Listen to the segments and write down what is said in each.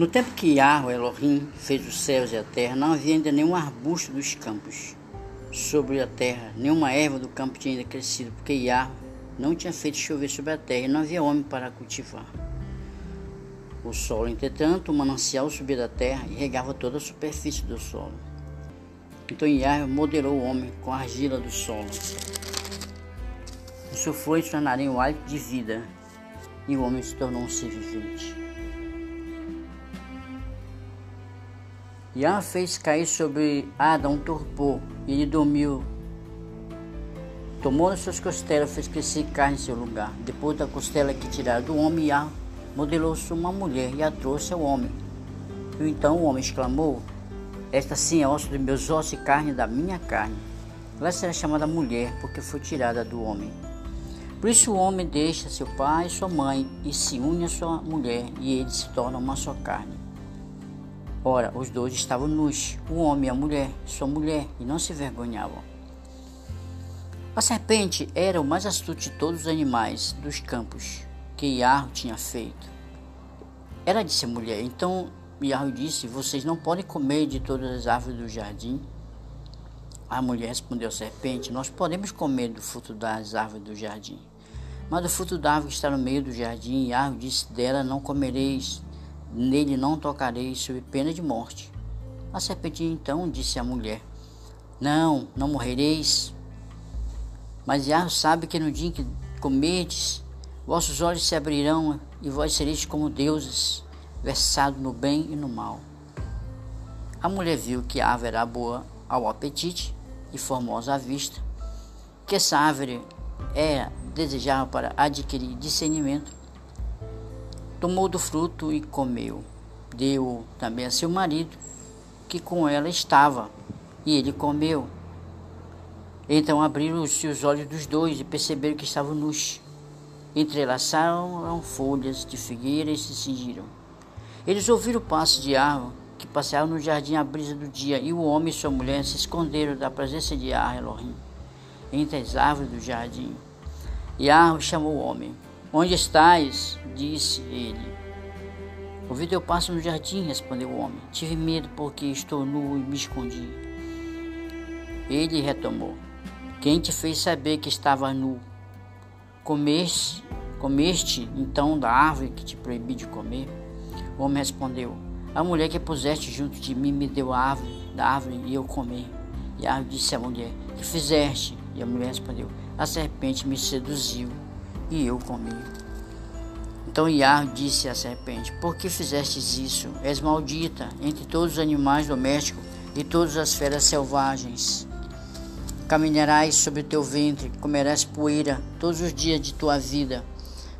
No tempo que Yahweh Elohim fez os céus e a terra, não havia ainda nenhum arbusto dos campos sobre a terra, nenhuma erva do campo tinha ainda crescido, porque Yahweh não tinha feito chover sobre a terra e não havia homem para cultivar. O solo, entretanto, o manancial subia da terra e regava toda a superfície do solo. Então Yahweh modelou o homem com a argila do solo. O seu foi tornaria o hálito de vida, e o homem se tornou um ser vivente. Yah fez cair sobre Adão um torpor, e ele dormiu. Tomou nas suas costelas, fez crescer carne em seu lugar. Depois da costela que tiraram do homem, Yah modelou-se uma mulher e a trouxe ao homem. E então o homem exclamou: Esta sim é osso dos meus ossos e carne da minha carne. Ela será chamada mulher, porque foi tirada do homem. Por isso o homem deixa seu pai e sua mãe e se une à sua mulher, e eles se tornam uma só carne. Ora, os dois estavam nus, o homem e a mulher, sua mulher, e não se vergonhavam. A serpente era o mais astuto de todos os animais dos campos que Iarro tinha feito. Era de ser mulher, então Iarro disse: Vocês não podem comer de todas as árvores do jardim. A mulher respondeu à serpente: Nós podemos comer do fruto das árvores do jardim. Mas do fruto da árvore que está no meio do jardim, Iarro disse dela: Não comereis nele não tocareis sob pena de morte. A serpente então disse à mulher: Não, não morrereis. Mas Yahweh sabe que no dia em que comerdes, vossos olhos se abrirão e vós sereis como deuses, versados no bem e no mal. A mulher viu que a árvore era boa ao apetite e formosa à vista, que essa árvore é desejável para adquirir discernimento tomou do fruto e comeu. Deu também a seu marido, que com ela estava, e ele comeu. Então abriram-se os olhos dos dois e perceberam que estavam nus. Entrelaçaram folhas de figueira e se cingiram. Eles ouviram o passo de árvore que passeava no jardim à brisa do dia, e o homem e sua mulher se esconderam da presença de Ar Elohim, entre as árvores do jardim. E Ar chamou o homem. Onde estás? disse ele. Ouvi teu passo no jardim, respondeu o homem. Tive medo porque estou nu e me escondi. Ele retomou. Quem te fez saber que estava nu? Comeste, comeste então da árvore que te proibi de comer? O homem respondeu. A mulher que puseste junto de mim me deu a árvore, da árvore e eu comi. E a árvore disse à mulher: Que fizeste? E a mulher respondeu: A serpente me seduziu e eu comi. Então Iar disse à serpente: Por que fizestes isso? És maldita entre todos os animais domésticos e todas as feras selvagens. Caminharás sobre o teu ventre, comerás poeira todos os dias de tua vida.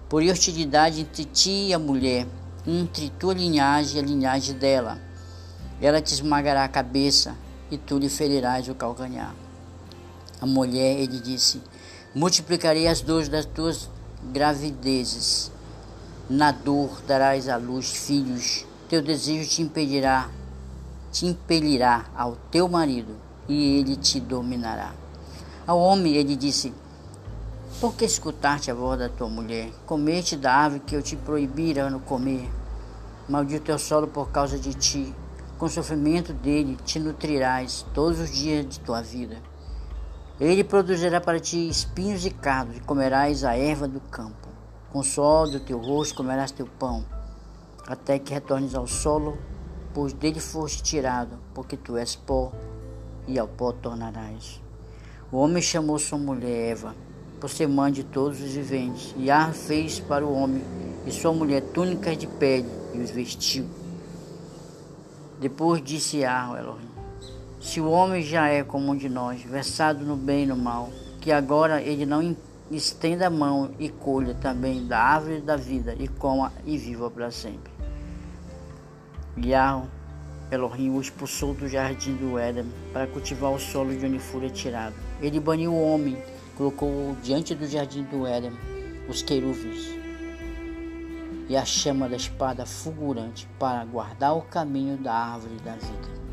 Por hostilidade entre ti e a mulher, entre tua linhagem e a linhagem dela. Ela te esmagará a cabeça e tu lhe ferirás o calcanhar. A mulher, ele disse: Multiplicarei as dores das tuas gravidezes. Na dor darás à luz filhos, teu desejo te impedirá, te impelirá ao teu marido, e ele te dominará. Ao homem ele disse: Por que escutaste a voz da tua mulher? Comete da árvore que eu te proibira no comer. Maldito é o solo por causa de ti. Com o sofrimento dele te nutrirás todos os dias de tua vida. Ele produzirá para ti espinhos e cardos, e comerás a erva do campo. Com o sol do teu rosto comerás teu pão, até que retornes ao solo, pois dele foste tirado, porque tu és pó, e ao pó tornarás. O homem chamou sua mulher Eva, por ser mãe de todos os viventes, e Ar fez para o homem e sua mulher túnicas de pele, e os vestiu. Depois disse Ar, Elohim, se o homem já é como um de nós, versado no bem e no mal, que agora ele não estenda a mão e colha também da árvore da vida e coma e viva para sempre. Yahweh Elohim o expulsou do jardim do Éden para cultivar o solo de onde fora tirado. Ele baniu o homem, colocou diante do jardim do Éden os querubins e a chama da espada fulgurante para guardar o caminho da árvore da vida.